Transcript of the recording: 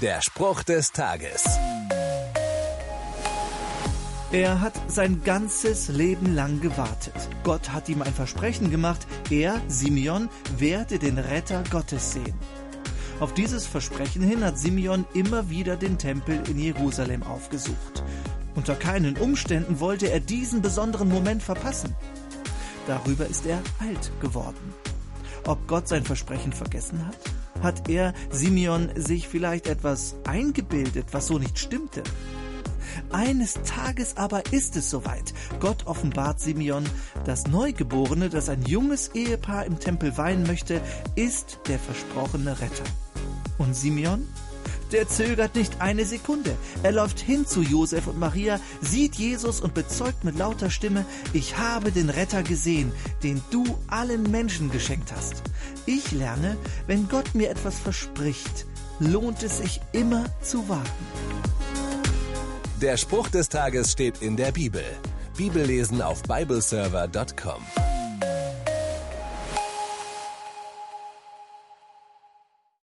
Der Spruch des Tages. Er hat sein ganzes Leben lang gewartet. Gott hat ihm ein Versprechen gemacht, er, Simeon, werde den Retter Gottes sehen. Auf dieses Versprechen hin hat Simeon immer wieder den Tempel in Jerusalem aufgesucht. Unter keinen Umständen wollte er diesen besonderen Moment verpassen. Darüber ist er alt geworden. Ob Gott sein Versprechen vergessen hat? Hat er, Simeon, sich vielleicht etwas eingebildet, was so nicht stimmte? Eines Tages aber ist es soweit. Gott offenbart Simeon, das Neugeborene, das ein junges Ehepaar im Tempel weihen möchte, ist der versprochene Retter. Und Simeon? Der zögert nicht eine Sekunde. Er läuft hin zu Josef und Maria, sieht Jesus und bezeugt mit lauter Stimme, ich habe den Retter gesehen, den du allen Menschen geschenkt hast. Ich lerne, wenn Gott mir etwas verspricht, lohnt es sich immer zu warten. Der Spruch des Tages steht in der Bibel. Bibellesen auf bibleserver.com.